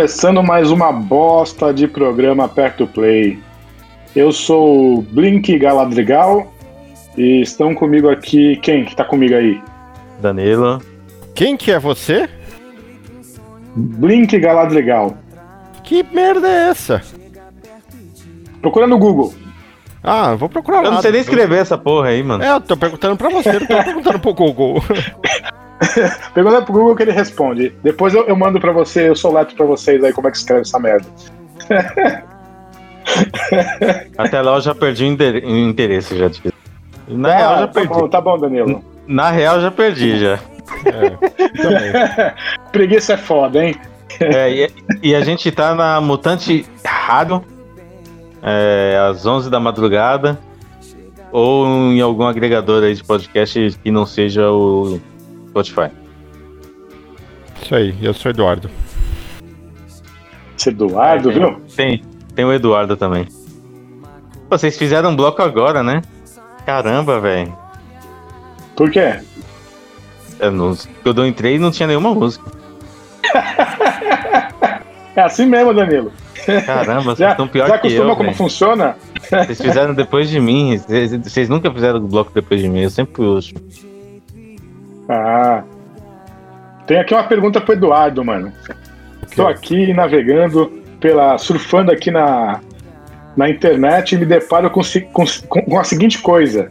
começando mais uma bosta de programa Aperto Play. Eu sou o Blink Galadrigal e estão comigo aqui. Quem que tá comigo aí? Danilo. Quem que é você? Blink Galadrigal. Que merda é essa? Procura no Google. Ah, vou procurar Eu não sei nem escrever essa porra aí, mano. É, eu tô perguntando pra você, não tô perguntando pro Google. Pergunta pro Google que ele responde. Depois eu, eu mando pra você, eu soleto pra vocês aí como é que escreve essa merda. Até lá eu já perdi o inter- o interesse já. Na real, Ah, já tá perdi. bom, tá bom, Danilo. Na real, já perdi já. Preguiça é foda, hein? É, e, e a gente tá na Mutante Rádio, é, às 11 da madrugada, ou em algum agregador aí de podcast que não seja o Spotify. Isso aí, eu sou Eduardo. Esse Eduardo, É, tem- viu? Tem, tem o Eduardo também. Pô, Vocês fizeram um bloco agora, né? Caramba, velho. Por quê? Eu não- Quando eu entrei não tinha nenhuma música. É assim mesmo, Danilo. Caramba, vocês Já, estão pior já que eu. acostuma como velho. funciona? Vocês fizeram depois de mim. Vocês, vocês nunca fizeram o bloco depois de mim. Eu sempre fui o último. Ah. Tem aqui uma pergunta pro Eduardo, mano. Tô aqui navegando pela. surfando aqui na, na internet e me deparo com, com, com a seguinte coisa: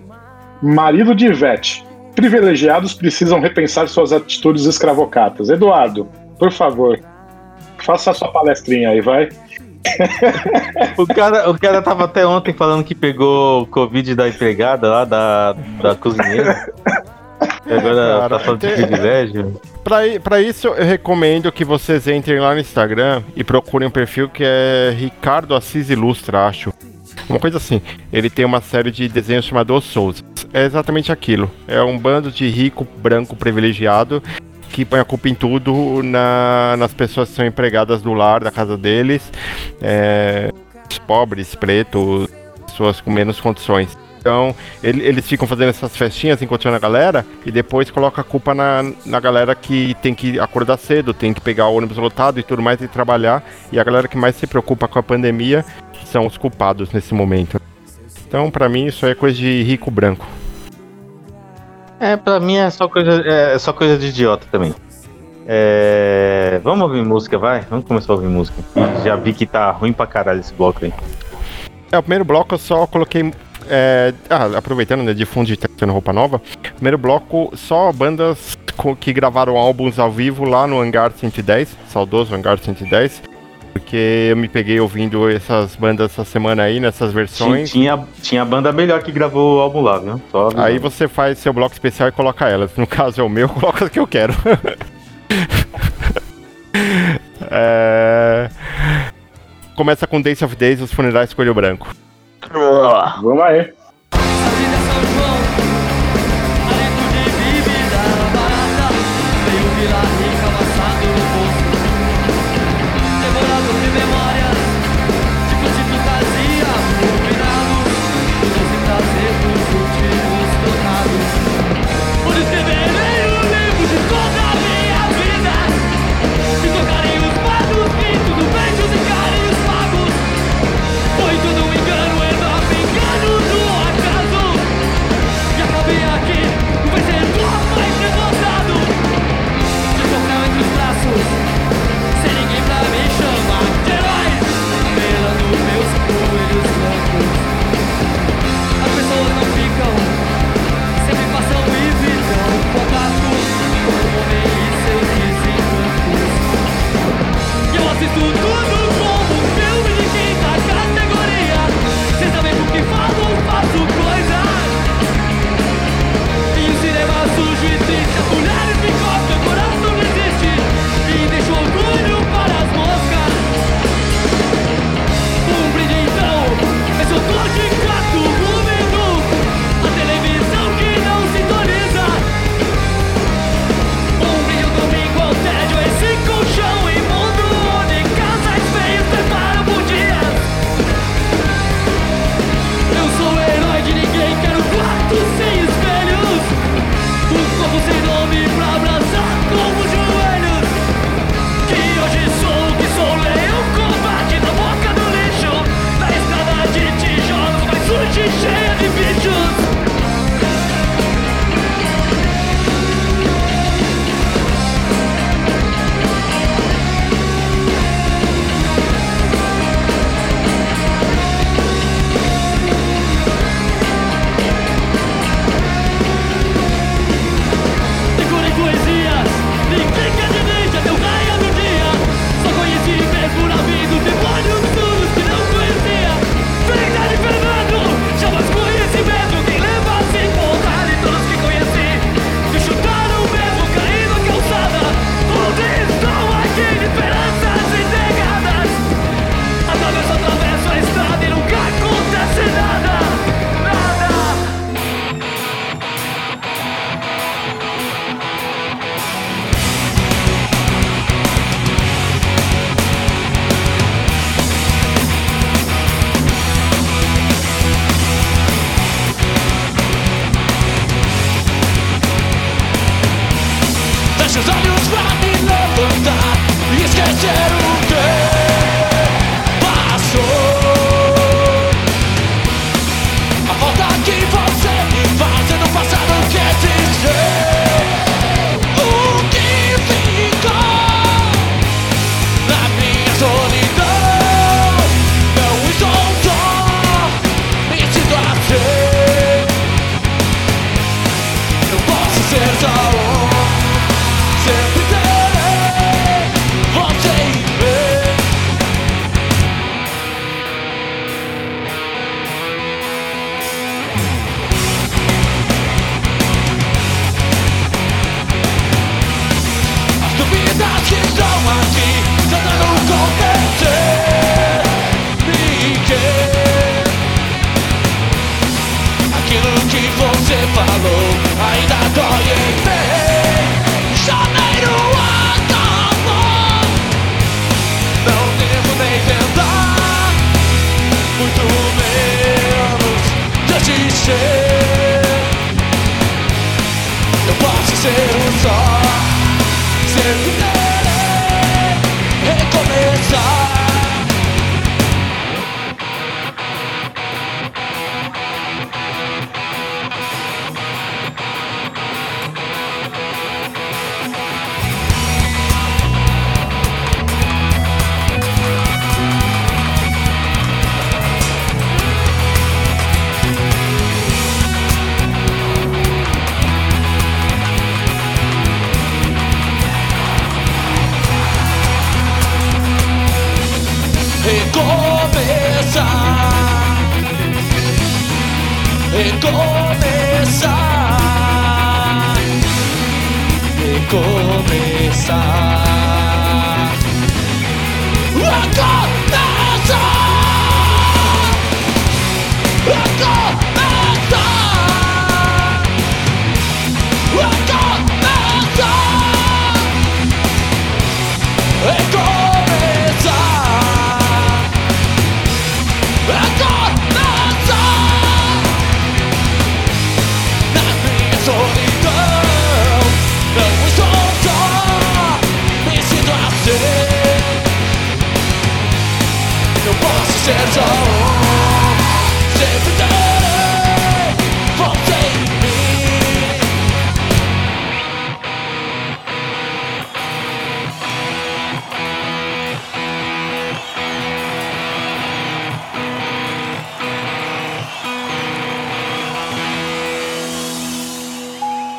marido de Ivete. Privilegiados precisam repensar suas atitudes escravocatas. Eduardo, por favor, faça a sua palestrinha aí, vai. O cara, o cara tava até ontem falando que pegou o Covid da empregada lá, da, da cozinheira. Agora Cara, tá falando de privilégio. Pra, pra isso, eu recomendo que vocês entrem lá no Instagram e procurem um perfil que é Ricardo Assis Ilustra, acho. Uma coisa assim, ele tem uma série de desenhos chamado Os Souls. É exatamente aquilo. É um bando de rico, branco, privilegiado que põe a culpa em tudo na- nas pessoas que são empregadas do lar, da casa deles. É, os pobres, pretos, pessoas com menos condições. Então, ele- eles ficam fazendo essas festinhas, encontrando a galera, e depois coloca a culpa na, na galera que tem que acordar cedo, tem que pegar o ônibus lotado e tudo mais e trabalhar. E a galera que mais se preocupa com a pandemia são os culpados nesse momento. Então, pra mim, isso aí é coisa de rico branco. É, pra mim é só coisa, é só coisa de idiota também. É, vamos ouvir música, vai? Vamos começar a ouvir música. Já vi que tá ruim pra caralho esse bloco aí. É, o primeiro bloco eu só coloquei. É, ah, aproveitando, né, de fundo de tendo roupa nova. Primeiro bloco, só bandas co- que gravaram álbuns ao vivo lá no Hangar 110, saudoso Hangar 110. Porque eu me peguei ouvindo essas bandas essa semana aí, nessas versões. tinha, tinha banda melhor que gravou o álbum lá, viu? Aí você faz seu bloco especial e coloca elas. No caso é o meu, coloca as que eu quero. É, Começa com Days of Days, os funerais Coelho Branco. Vamos aí.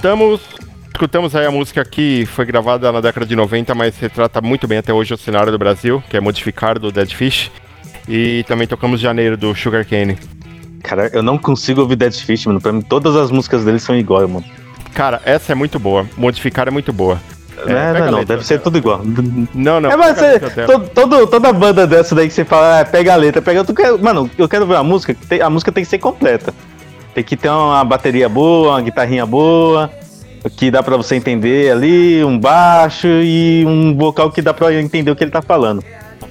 Voltamos. Escutamos aí a música que foi gravada na década de 90, mas retrata muito bem até hoje o cenário do Brasil, que é Modificar do Dead Fish. E também tocamos Janeiro do Sugar Cane. Cara, eu não consigo ouvir Dead Fish, mano. Pra mim, todas as músicas deles são iguais, mano. Cara, essa é muito boa. Modificar é muito boa. É, a não, não, letra deve ser tudo igual. Não, não. É, mas você, todo, toda banda dessa daí que você fala, ah, pega a letra, pega. Tu quer, mano, eu quero ver a música, tem- a música tem que ser completa. Tem que ter uma bateria boa, uma guitarrinha boa, que dá pra você entender ali, um baixo e um vocal que dá pra entender o que ele tá falando.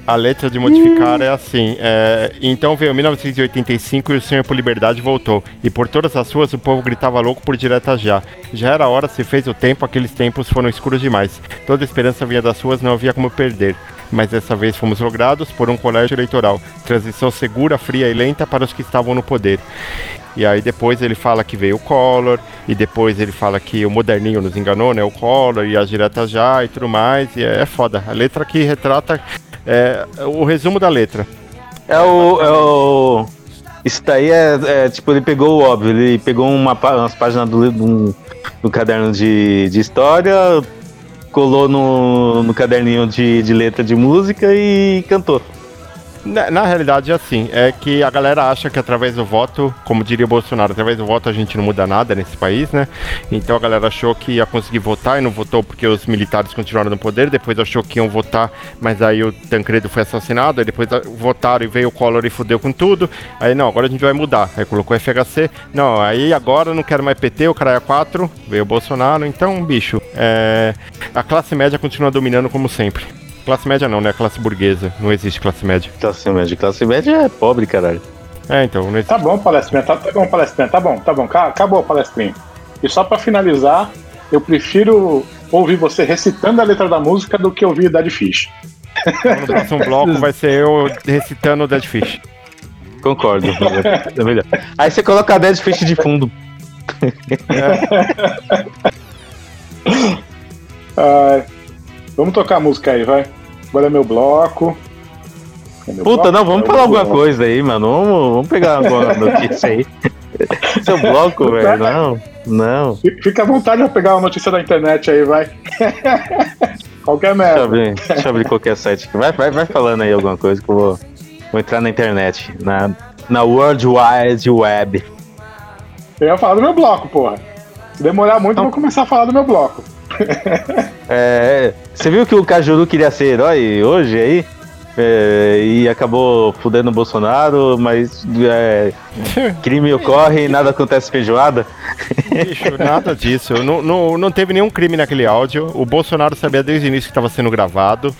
A letra de modificar é assim. é, então veio 1985 e o Senhor por Liberdade voltou. E por todas as ruas o povo gritava louco por direta já. Já era hora, se fez o tempo, aqueles tempos foram escuros demais. Toda esperança vinha das ruas, não havia como perder. Mas dessa vez fomos logrados por um colégio eleitoral. Transição segura, fria e lenta para os que estavam no poder. E aí depois ele fala que veio o Collor, e depois ele fala que o moderninho nos enganou, né? O Collor e as diretas já e tudo mais. E é, é foda. A letra que retrata é, o resumo da letra. É o. É o... Isso daí é, é, tipo, ele pegou o óbvio, ele pegou uma, umas páginas do, do, do caderno de, de história, colou no, no caderninho de, de letra de música e cantou. Na, na realidade, é assim, é que a galera acha que através do voto, como diria o Bolsonaro, através do voto a gente não muda nada nesse país, né? Então a galera achou que ia conseguir votar e não votou porque os militares continuaram no poder, depois achou que iam votar, mas aí o Tancredo foi assassinado, aí depois votaram e veio o Collor e fudeu com tudo. Aí não, agora a gente vai mudar. Aí colocou FHC, não, aí agora não quero mais PT, o cara é 4, veio o Bolsonaro, então, bicho, é, a classe média continua dominando como sempre. Classe média não, né? Classe burguesa. Não existe classe média. Classe média, classe média é pobre, caralho. É, então, não existe. Tá bom, palestrinha, tá, tá bom, palestrinha, tá bom, tá bom, ca- acabou, palestrinha. E só pra finalizar, eu prefiro ouvir você recitando a letra da música do que ouvir Dead Fish. No próximo bloco vai ser eu recitando o Dead Fish. Concordo. é melhor. Aí você coloca a Dead Fish de fundo. Ai, vamos tocar a música aí, vai. Agora é meu bloco. É meu Puta, bloco? não, vamos É falar alguma bloco. coisa aí, mano. Vamos, vamos pegar alguma notícia aí. Seu bloco, velho. Não, não. Fica- à vontade de pegar uma notícia da internet aí, vai. Qualquer Deixa eu merda. abrir, deixa eu abrir qualquer site aqui. Vai, vai, vai falando aí alguma coisa que eu vou, vou entrar na internet. Na, na World Wide Web. Eu ia falar do meu bloco, porra. Se demorar muito, eu vou começar a falar do meu bloco. É, você viu que o Cajuru queria ser herói hoje aí? É, e acabou fudendo o Bolsonaro, mas é, crime ocorre e nada acontece feijoada. Bicho, nada disso. Não, não, não teve nenhum crime naquele áudio. O Bolsonaro sabia desde o início que estava sendo gravado.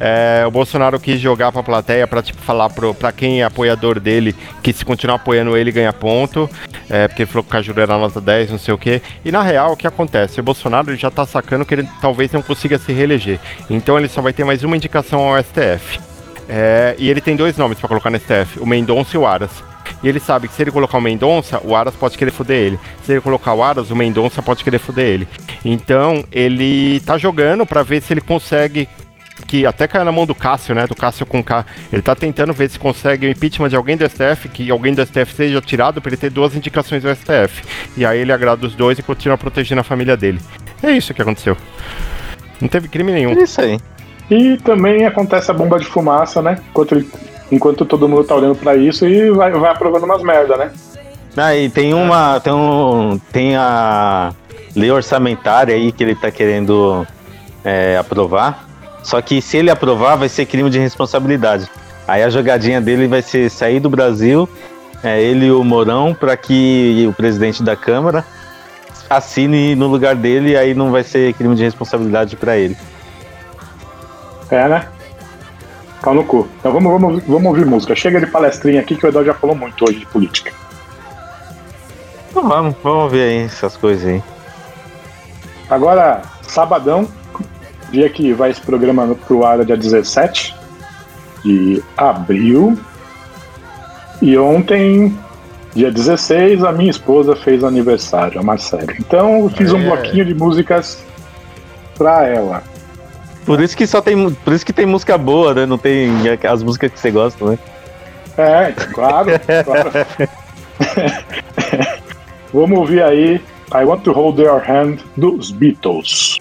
É, o Bolsonaro quis jogar pra plateia pra tipo, falar pro, pra quem é apoiador dele que se continuar apoiando ele ganha ponto. É, porque ele falou que o Cajuru era nota 10, não sei o que. E na real, o que acontece? O Bolsonaro já tá sacando que ele talvez não consiga se reeleger. Então ele só vai ter mais uma indicação ao STF. É, e ele tem dois nomes pra colocar no STF: o Mendonça e o Aras. E ele sabe que se ele colocar o Mendonça, o Aras pode querer foder ele. Se ele colocar o Aras, o Mendonça pode querer foder ele. Então, ele tá jogando pra ver se ele consegue. Que até caiu na mão do Cássio, né? Do Cássio com K. Ele tá tentando ver se consegue o impeachment de alguém do STF, que alguém do STF seja tirado pra ele ter duas indicações do STF. E aí ele agrada os dois e continua protegendo a família dele. É isso que aconteceu. Não teve crime nenhum. É isso aí. E também acontece a bomba de fumaça, né? Enquanto, ele- enquanto todo mundo tá olhando pra isso e vai, vai aprovando umas merda, né? Ah, e tem uma. Tem um. Tem a lei orçamentária aí que ele tá querendo é, aprovar. Só que se ele aprovar, vai ser crime de responsabilidade. Aí a jogadinha dele vai ser sair do Brasil, é, ele e o Mourão, para que o presidente da Câmara assine no lugar dele, aí não vai ser crime de responsabilidade para ele. É, né? Pau no cu. Então vamos, vamos, vamos ouvir música. Chega de palestrinha aqui que o Eduardo já falou muito hoje de política. Então vamos, vamos ver aí essas coisas aí. Agora, sabadão, dia que vai esse programa pro ar é dia 17 de abril. E ontem, dia 16, a minha esposa fez aniversário, a Marcela. Então eu fiz um É. bloquinho de músicas pra ela. Por isso que só tem, por isso que tem música boa, né? Não tem as músicas que você gosta, né? É, claro, claro. Vamos ouvir aí I Want to Hold Your Hand dos Beatles.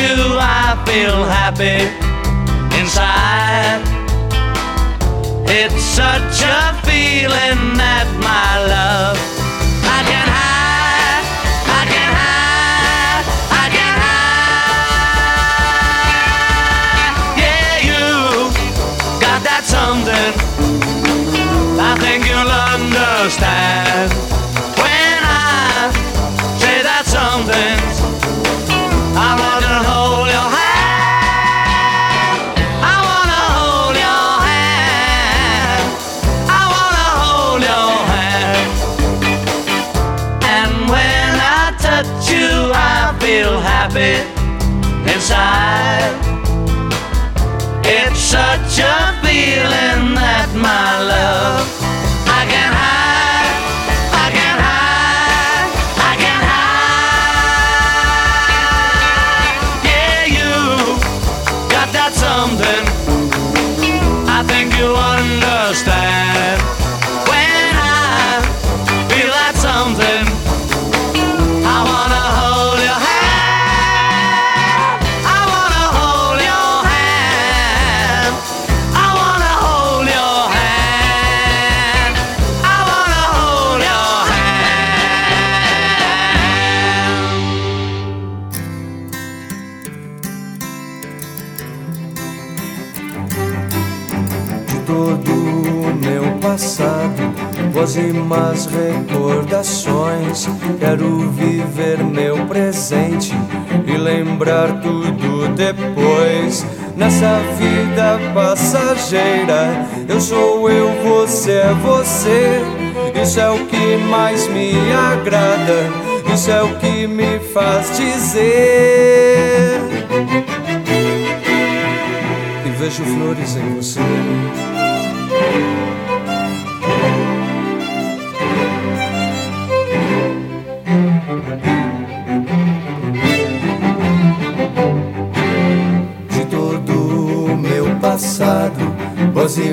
You, I feel happy inside. It's such a feeling that my love I can hide, I can hide, I can hide. Yeah, you got that something. I think you'll understand inside. It's such a e más recordações. Quero viver meu presente e lembrar tudo depois. Nessa vida passageira, eu sou eu, você é você. Isso é o que mais me agrada, isso é o que me faz dizer. E vejo flores em você.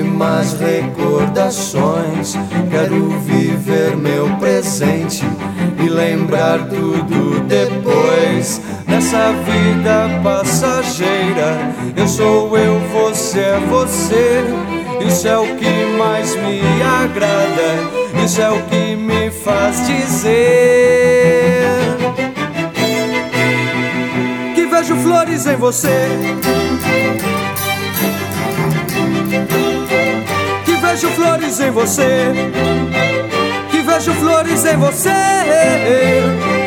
Más recordações. Quero viver meu presente e lembrar tudo depois. Nessa vida passageira, eu sou eu, você é você. Isso é o que mais me agrada, isso é o que me faz dizer que vejo flores em você. Vejo flores em você. Que vejo flores em você.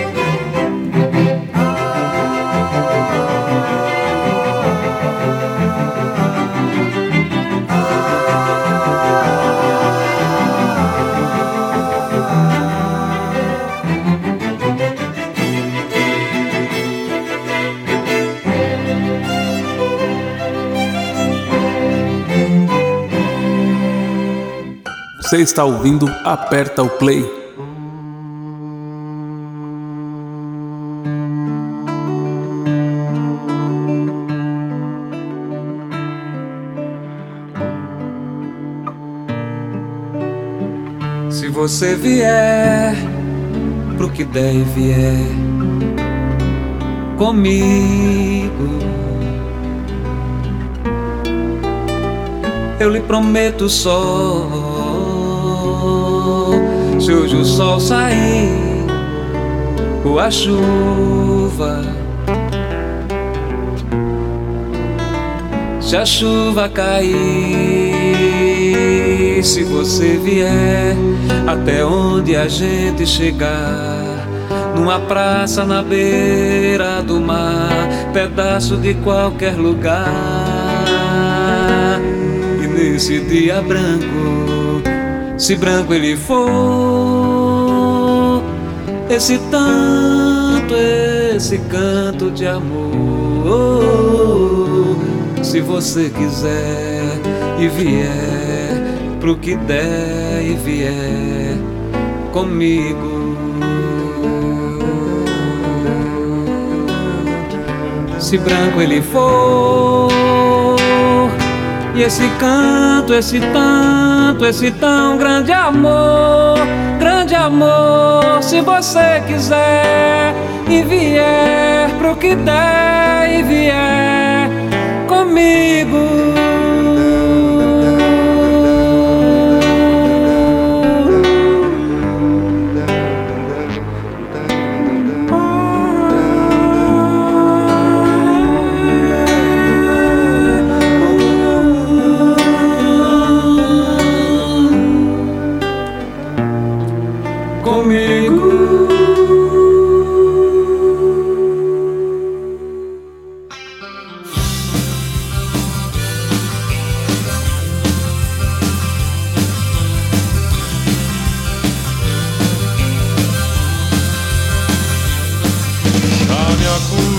Você está ouvindo Aperta o Play. Se você vier pro que der e vier comigo, eu lhe prometo só. Se hoje o sol sair ou a chuva, se a chuva cair, se você vier até onde a gente chegar, numa praça na beira do mar, pedaço de qualquer lugar. E nesse dia branco, se branco ele for, esse tanto, esse canto de amor. Se você quiser e vier pro que der e vier comigo. Se branco ele for, e esse canto, esse tanto, esse tão grande amor, grande amor, se você quiser e vier pro que der e vier comigo. Já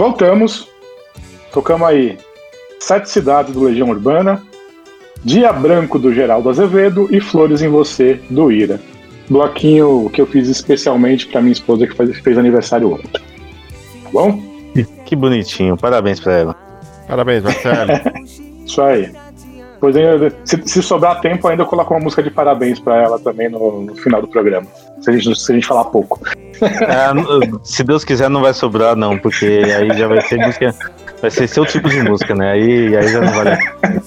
Voltamos. Tocamos aí Sete Cidades do Legião Urbana, Dia Branco do Geraldo Azevedo e Flores em Você do Ira. bloquinho que eu fiz especialmente pra minha esposa que faz- fez aniversário ontem. Tá bom? Que bonitinho, parabéns pra ela. Parabéns, Marcelo. Isso aí. Pois ainda, se, se sobrar tempo, ainda eu coloco uma música de parabéns pra ela também no, no final do programa. Se a gente, se a gente falar pouco. Ah, n- se Deus quiser, não vai sobrar, não, porque aí já vai ser música. Vai ser seu tipo de música, né? Aí, aí já não vale. a pena.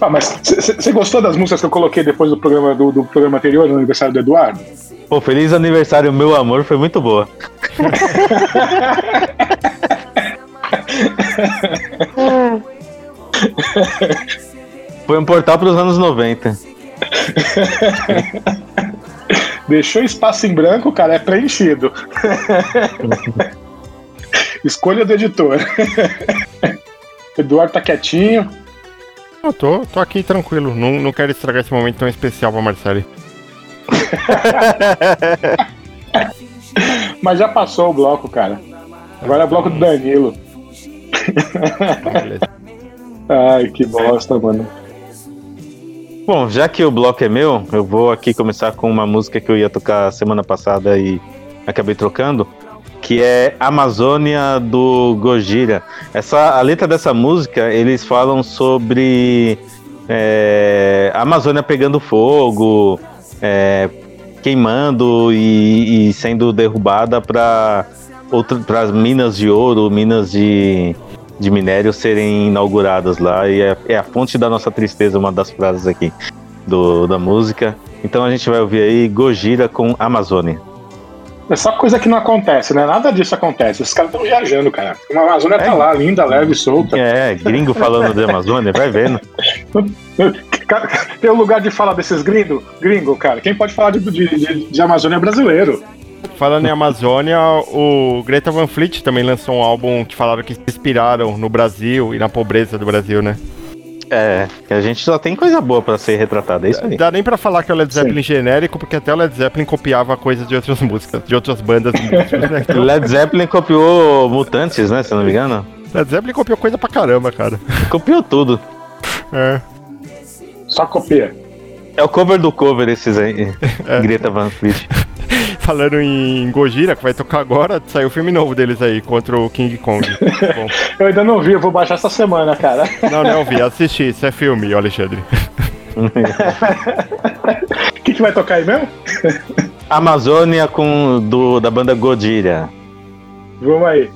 Ah, mas você gostou das músicas que eu coloquei depois do programa do, do programa anterior, no aniversário do Eduardo? Pô, feliz aniversário, meu amor, foi muito boa. Foi um portal pros anos 90. Deixou espaço em branco, cara, é preenchido. Escolha do editor. Eduardo tá quietinho. Eu tô, tô aqui tranquilo. Não, não quero estragar esse momento tão especial pra Marcelo. Mas já passou o bloco, cara. Agora é o bloco do Danilo. Ai, que bosta, mano. Bom, já que o bloco é meu, eu vou aqui começar com uma música que eu ia tocar semana passada e acabei trocando, que é Amazônia do Gojira. Essa, a letra dessa música, eles falam sobre é, a Amazônia pegando fogo, é, queimando e, e sendo derrubada para as minas de ouro, minas de, de minério serem inauguradas lá. E é, é a fonte da nossa tristeza, uma das frases aqui do, da música. Então a gente vai ouvir aí Gojira com Amazônia. É só coisa que não acontece, né? Nada disso acontece. Os caras estão viajando, cara. A Amazônia tá lá, linda, leve, solta. É, gringo falando de Amazônia, vai vendo. Tem um lugar de falar desses gringos? Gringo, cara. Quem pode falar de, de, de- de Amazônia é brasileiro. Falando em Amazônia, o Greta Van Fleet também lançou um álbum que falaram que se inspiraram no Brasil e na pobreza do Brasil, né? É, que a gente só tem coisa boa pra ser retratada, é isso aí. Dá nem pra falar que é o Led Zeppelin genérico, porque até o Led Zeppelin copiava coisas de outras músicas, de outras bandas de músicas, né? Led Zeppelin copiou Mutantes, né? Se eu não me engano. Led Zeppelin copiou coisa pra caramba, cara. Copiou tudo. É. Só copia. É o cover do cover esses aí. Greta Van Fleet. Falando em Gojira, que vai tocar agora, saiu o filme novo deles aí, contra o King Kong. Bom, Eu ainda não vi, eu vou baixar essa semana, cara. não, não vi, assisti, isso é filme, Alexandre. O que, que vai tocar aí mesmo? Amazônia com do, da banda Godira. Vamos aí.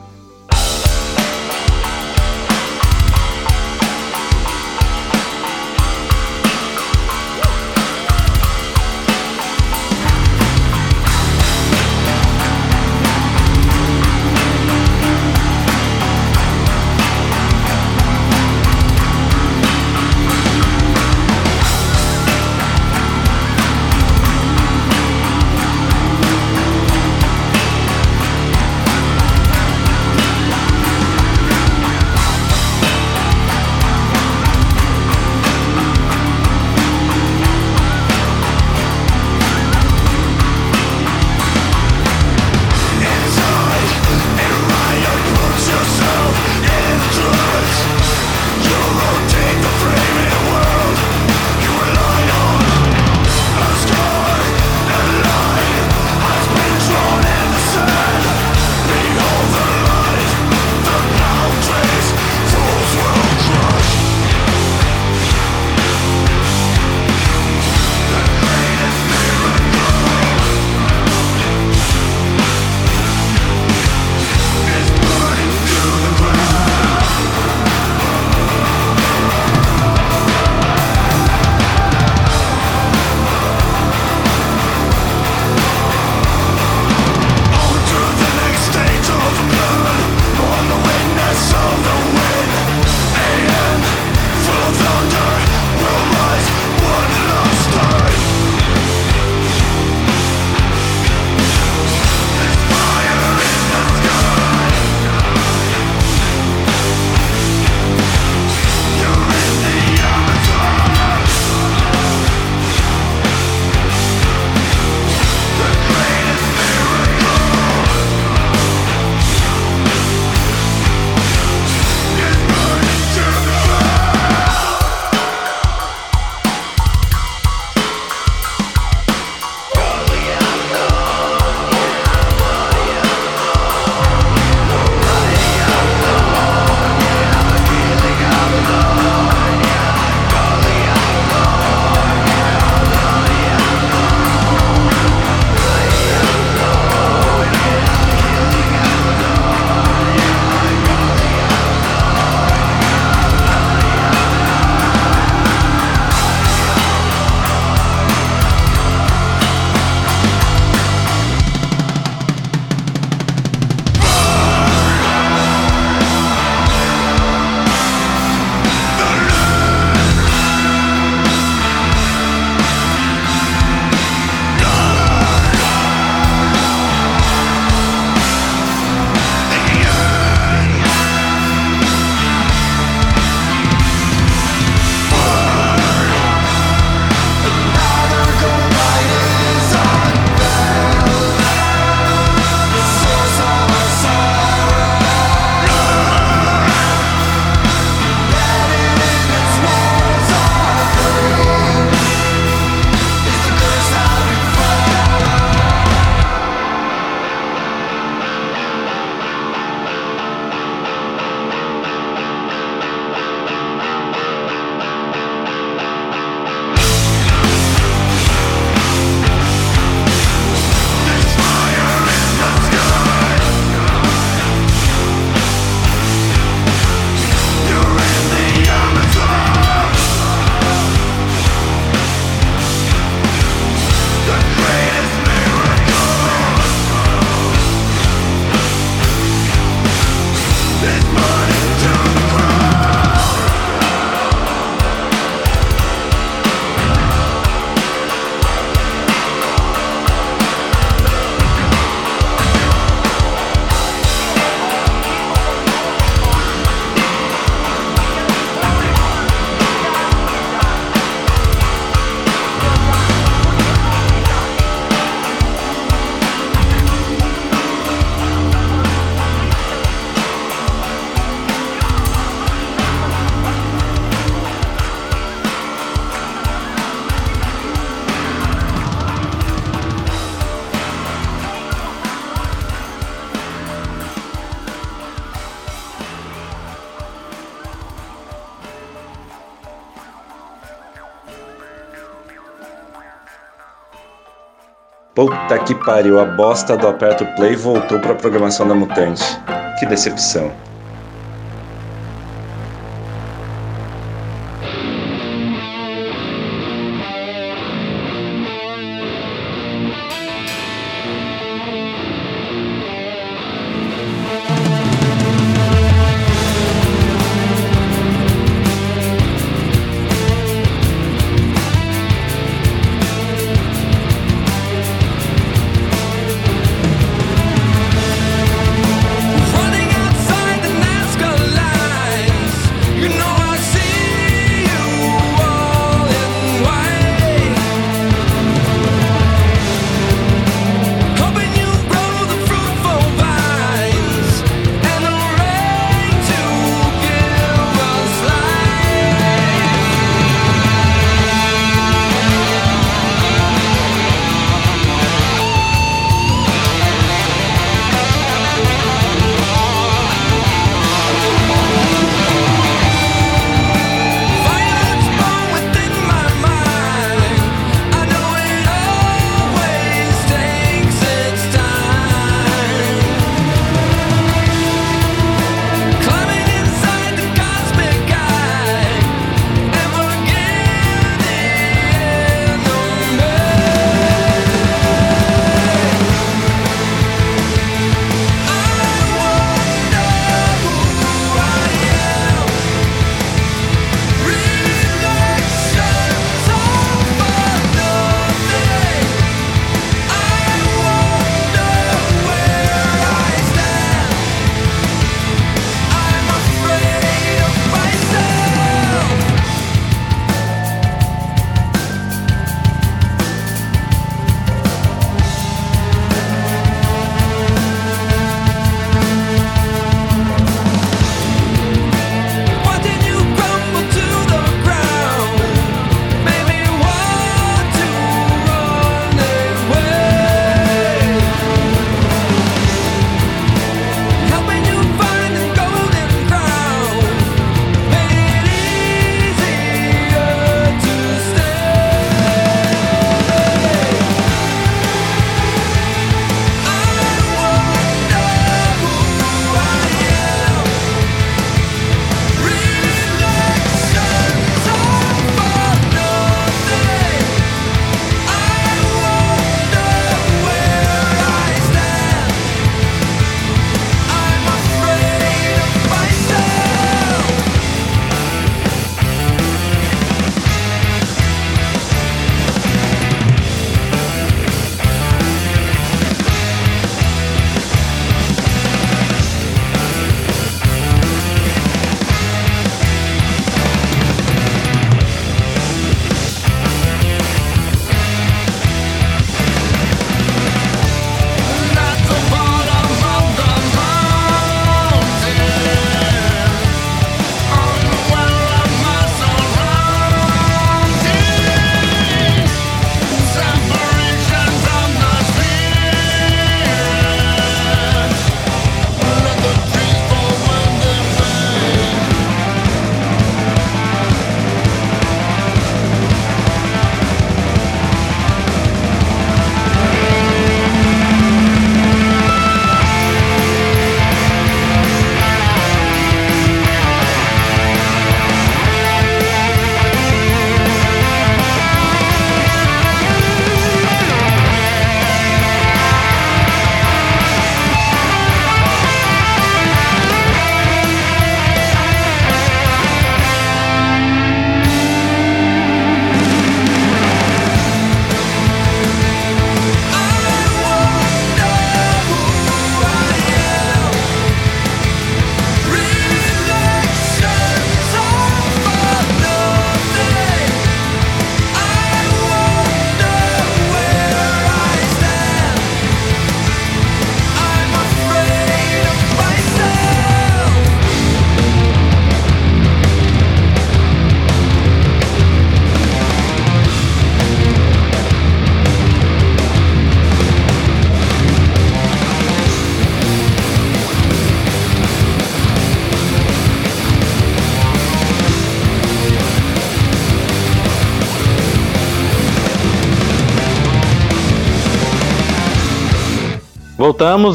Pariu, a bosta do Aperto Play voltou pra programação da Mutante. Que decepção.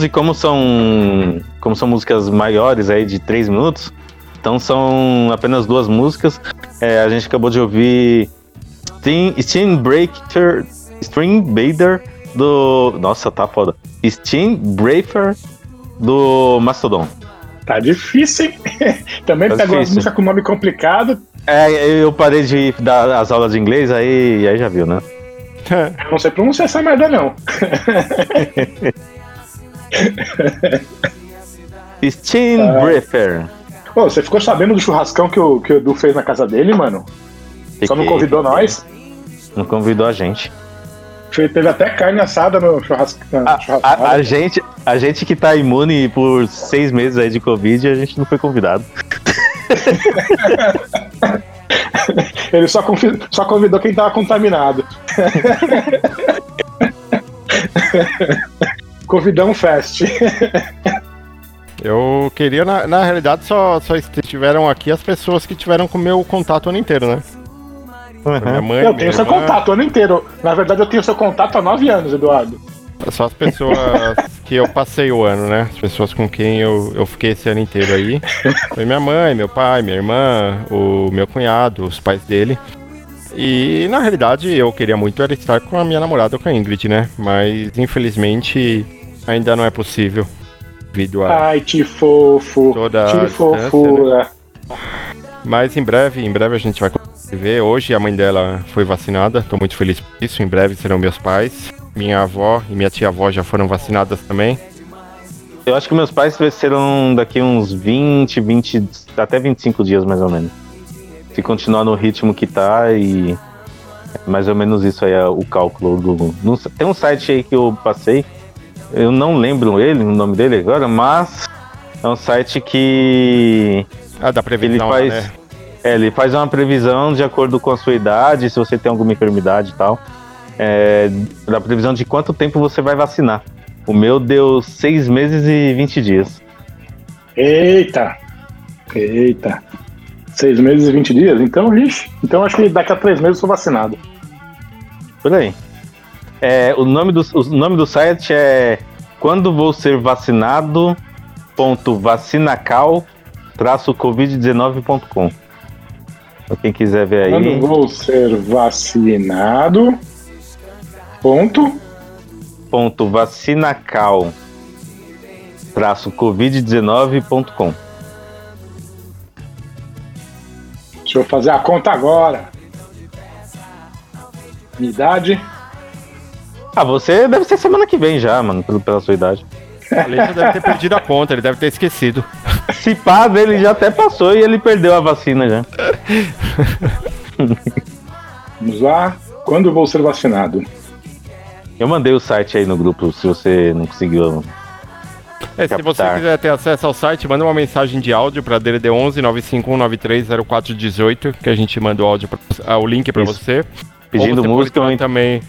E como são como são músicas maiores aí de três minutos, então são apenas duas músicas. É, a gente acabou de ouvir Steam, Steam Breaker, Stream Bader do. Nossa, tá foda. Steam Breaker do Mastodon. Tá difícil, hein? Também Tá pegou uma difícil. música com nome complicado. É, eu parei de dar as aulas de inglês, aí, aí já viu, né? Eu não sei pronunciar essa merda, não. Steam Ah. Breaker. Ô, você ficou sabendo do churrascão que o, que o Edu fez na casa dele, mano? Só não Fiquei. convidou nós? Não convidou a gente. Teve até carne assada no na churrascada. A, a gente, a gente que tá imune por seis meses aí de Covid, a gente não foi convidado. Ele só, confi- só convidou quem tava contaminado. Convidão Fest. Eu queria, na, na realidade, só, só estiveram aqui as pessoas que tiveram com o meu contato o ano inteiro, né? Minha mãe, eu tenho seu irmã, contato o ano inteiro. Na verdade, eu tenho seu contato há nove anos, Eduardo. Só as pessoas que eu passei o ano, né? As pessoas com quem eu, eu fiquei esse ano inteiro aí. Foi minha mãe, meu pai, minha irmã, o meu cunhado, os pais dele. E na realidade eu queria muito era estar com a minha namorada, com a Ingrid, né? Mas infelizmente ainda não é possível. Devido a Ai, que fofo. Toda que distância, fofura. Mas em breve, em breve a gente vai conseguir ver. Hoje a mãe dela foi vacinada, tô muito feliz por isso. Em breve serão meus pais. Minha avó e minha tia-avó já foram vacinadas também. Eu acho que meus pais serão daqui uns 20, 20, até 25 dias mais ou menos. Se continuar no ritmo que tá e é mais ou menos isso aí é o cálculo do. tem um site aí que eu passei, eu não lembro ele, o nome dele agora, mas é um site que Ah, da previsão, ele faz, né? é, ele faz uma previsão de acordo com a sua idade, se você tem alguma enfermidade e tal. É, da previsão de quanto tempo você vai vacinar. O meu deu 6 meses e 20 dias. Eita. Eita. Seis meses e 20 dias? Então, ixi. Então acho que daqui a três meses eu sou vacinado. Por aí. É, o, nome do, o nome do site é quando vou ser vacinado ponto vacinacal covid19.com Pra quem quiser ver aí. Quando vou ser vacinado. Ponto. Ponto vacinacal covid19.com Deixa eu fazer a conta agora. Minha idade. Ah, você deve ser semana que vem já, mano, pelo- pela sua idade. A Leite deve ter perdido a conta, ele deve ter esquecido. Se pá, dele já até passou e ele perdeu a vacina já. Vamos lá. Quando vou ser vacinado? Eu mandei o site aí no grupo, se você não conseguiu. É, se você quiser ter acesso ao site, manda uma mensagem de áudio para DDD 11 951930418 que a gente manda o áudio pra, ah, o link para você. Pedindo Ou você música pode ou também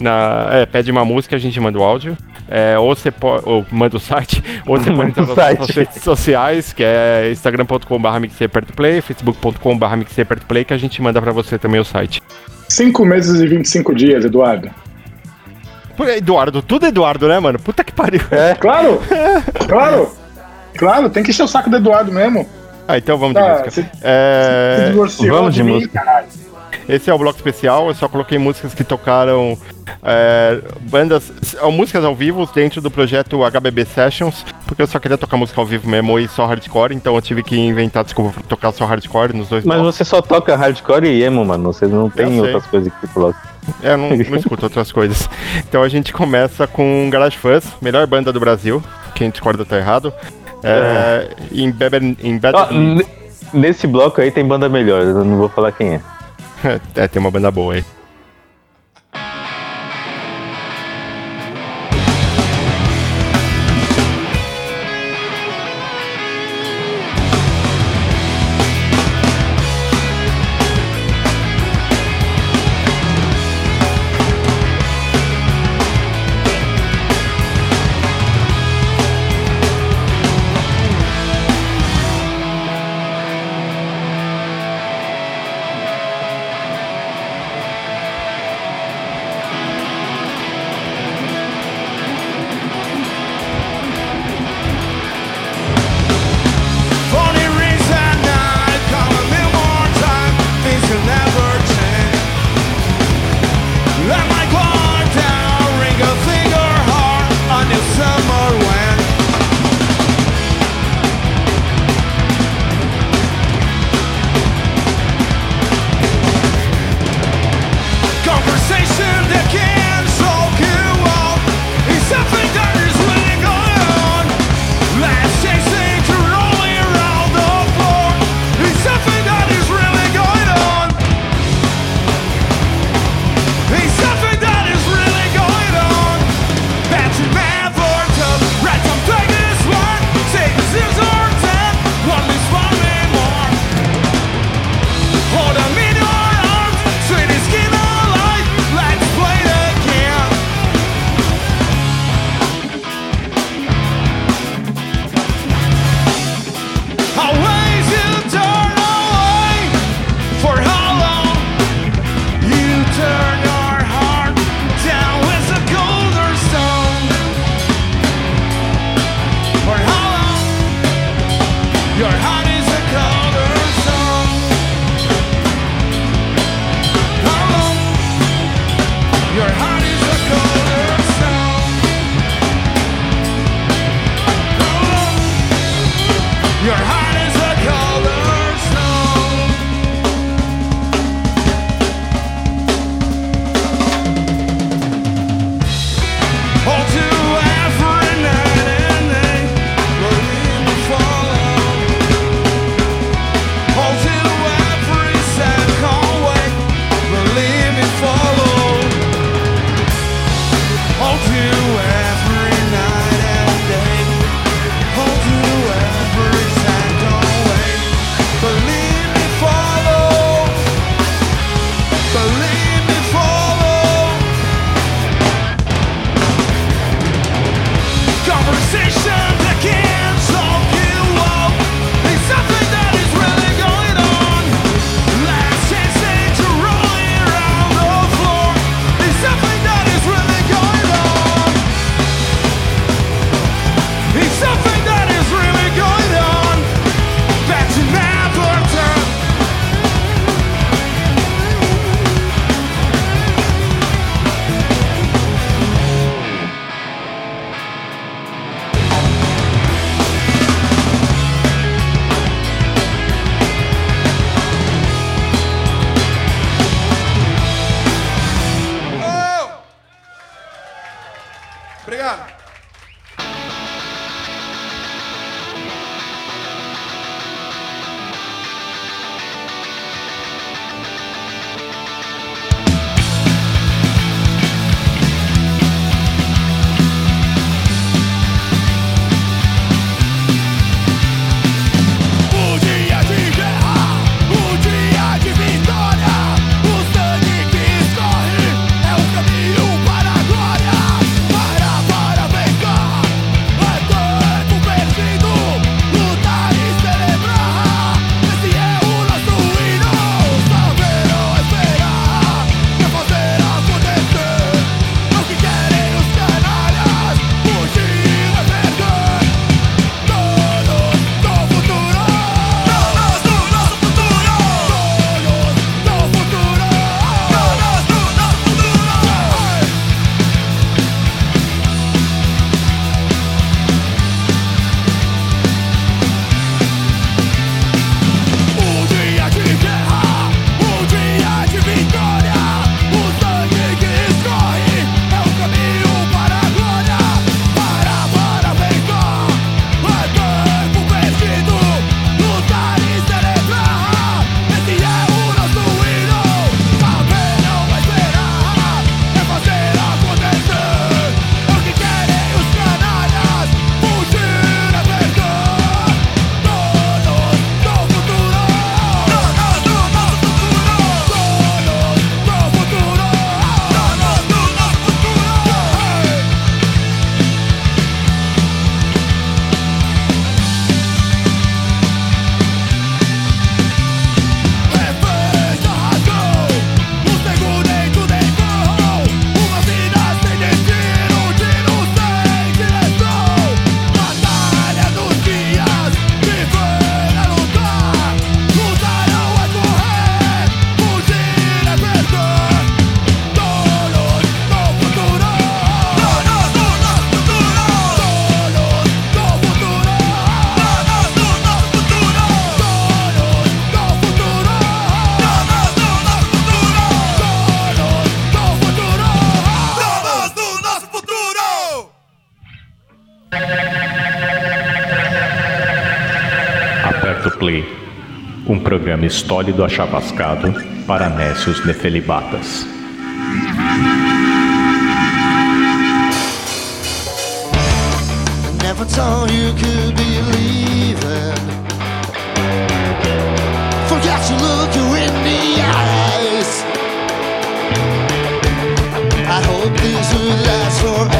na é, pede uma música, a gente manda o áudio. É, ou você pode, ou manda o site, ou você pode Manda entrar o nas site. nossas redes sociais, que é instagram.com.br mixerpertoplay, facebook.com.br mixerpertoplay, que a gente manda para você também o site. Cinco meses e 25 dias, Eduardo. Eduardo, tudo Eduardo, né, mano? Puta que pariu. Claro! Claro! Claro, tem que encher o saco do Eduardo mesmo. Ah, então vamos de Tá, música. se- É, Se vamos de mim, música. caralho. Esse é o bloco especial, eu só coloquei músicas que tocaram é, bandas, músicas ao vivo dentro do projeto HBB Sessions, porque eu só queria tocar música ao vivo mesmo e só hardcore, então eu tive que inventar desculpa pra tocar só hardcore nos dois Mas blocos. você só toca hardcore e emo, mano. Você não tem outras coisas que você coloca. É, eu não, não escuto outras coisas. Então a gente começa com Garage Fuzz, melhor banda do Brasil, quem discorda tá errado. É, Embedded, Embedded Ó, n- nesse bloco aí tem banda melhor, eu não vou falar quem é. é, tem uma banda boa aí. Aperto Play, um programa estólido achavascado para necios nefelibatas. Never thought you could be leaving. Forgot to look you in the eyes. I hope this will last forever.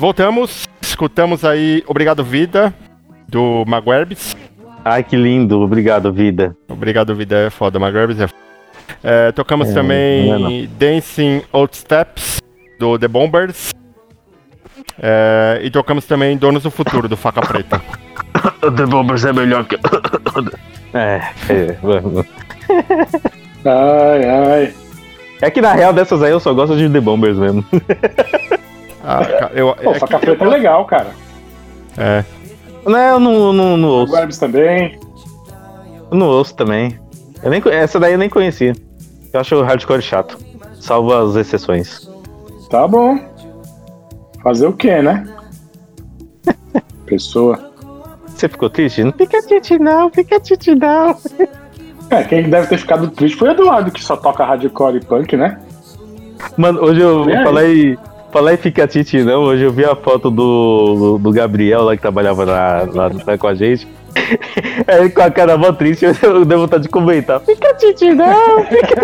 Voltamos, escutamos aí Obrigado Vida, do Maguerbs. Ai, que lindo. Obrigado, vida. Obrigado Vida é foda, Maguerbs é foda. É, tocamos É, também não é Dancing Old Steps, do The Bombers. É, e tocamos também Donos do Futuro, do Faca Preta. The Bombers é melhor que. é, é, vamos. Ai, ai. É que na real dessas aí eu só gosto de The Bombers mesmo. Ah, cara, eu, Pô, é faca que- preta é legal, cara. É. Não, eu não, não, não ouço. Também. Eu não ouço também. Eu nem, essa daí eu nem conhecia. Eu acho o hardcore chato. Salvo as exceções. Tá bom. Fazer o quê, né? Pessoa. Você ficou triste? Não fica triste não, fica triste não. É, quem deve ter ficado triste foi o Eduardo, que só toca hardcore e punk, né? Mano, hoje eu E aí? Falei, falei fica titi não, hoje eu vi a foto do, do, Gabriel lá que trabalhava lá, lá, lá com a gente. Aí com a cara mó triste, eu dei vontade de comentar. Fica titi não, fica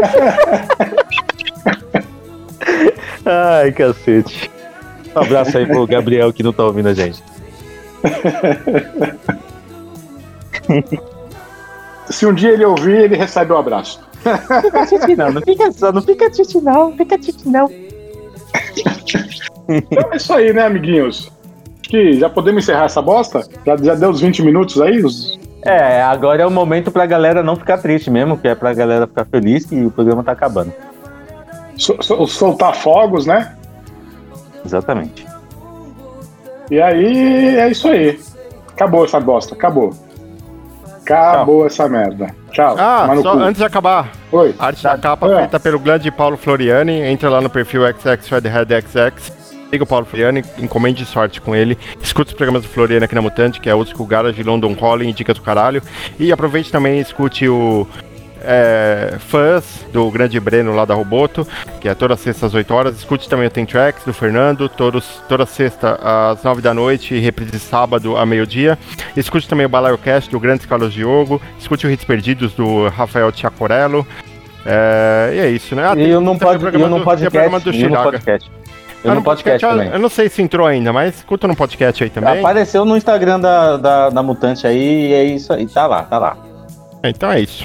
Ai, cacete. Um abraço aí pro Gabriel que não tá ouvindo a gente. Se um dia ele ouvir, ele recebe o abraço. Fica titi não, não fica só, não fica titi não, fica titi não. Então é isso aí, né, amiguinhos? Acho que já podemos encerrar essa bosta? Já, já deu os 20 minutos aí? Os... É, agora é o momento pra galera não ficar triste mesmo, que é pra galera ficar feliz que o programa tá acabando. so- so- soltar fogos, né? Exatamente. E aí, é isso aí. Acabou essa bosta, acabou. Acabou essa merda. Tchau. Ah, só cu. antes de acabar. Oi. Arte da capa É. feita pelo grande Paulo Floriani. Entra lá no perfil XX. Siga o Paulo Floriani, encomende sorte com ele. Escute os programas do Floriani aqui na Mutante, que é Old School Garage, London Calling e Dicas do Caralho. E aproveite também e escute o é, Fãs, do grande Breno lá da Roboto, que é toda sexta às 8 horas. Escute também o Tem Tracks do Fernando, todos, toda sexta às 9 da noite e reprise sábado a meio-dia. Escute também o Balaiocast do grande Carlos Diogo. Escute o Hits Perdidos do Rafael Tiacorello. É, e é isso, né? Ah, E eu não tem pode, eu não tem o programa podcast, do eu Chiraga. podcast. Ah, Eu no no podcast eu- também. Eu não sei se entrou ainda, mas escuta no podcast aí também. Apareceu no Instagram da, da, da Mutante aí e é isso aí. Tá lá, tá lá. Então é isso.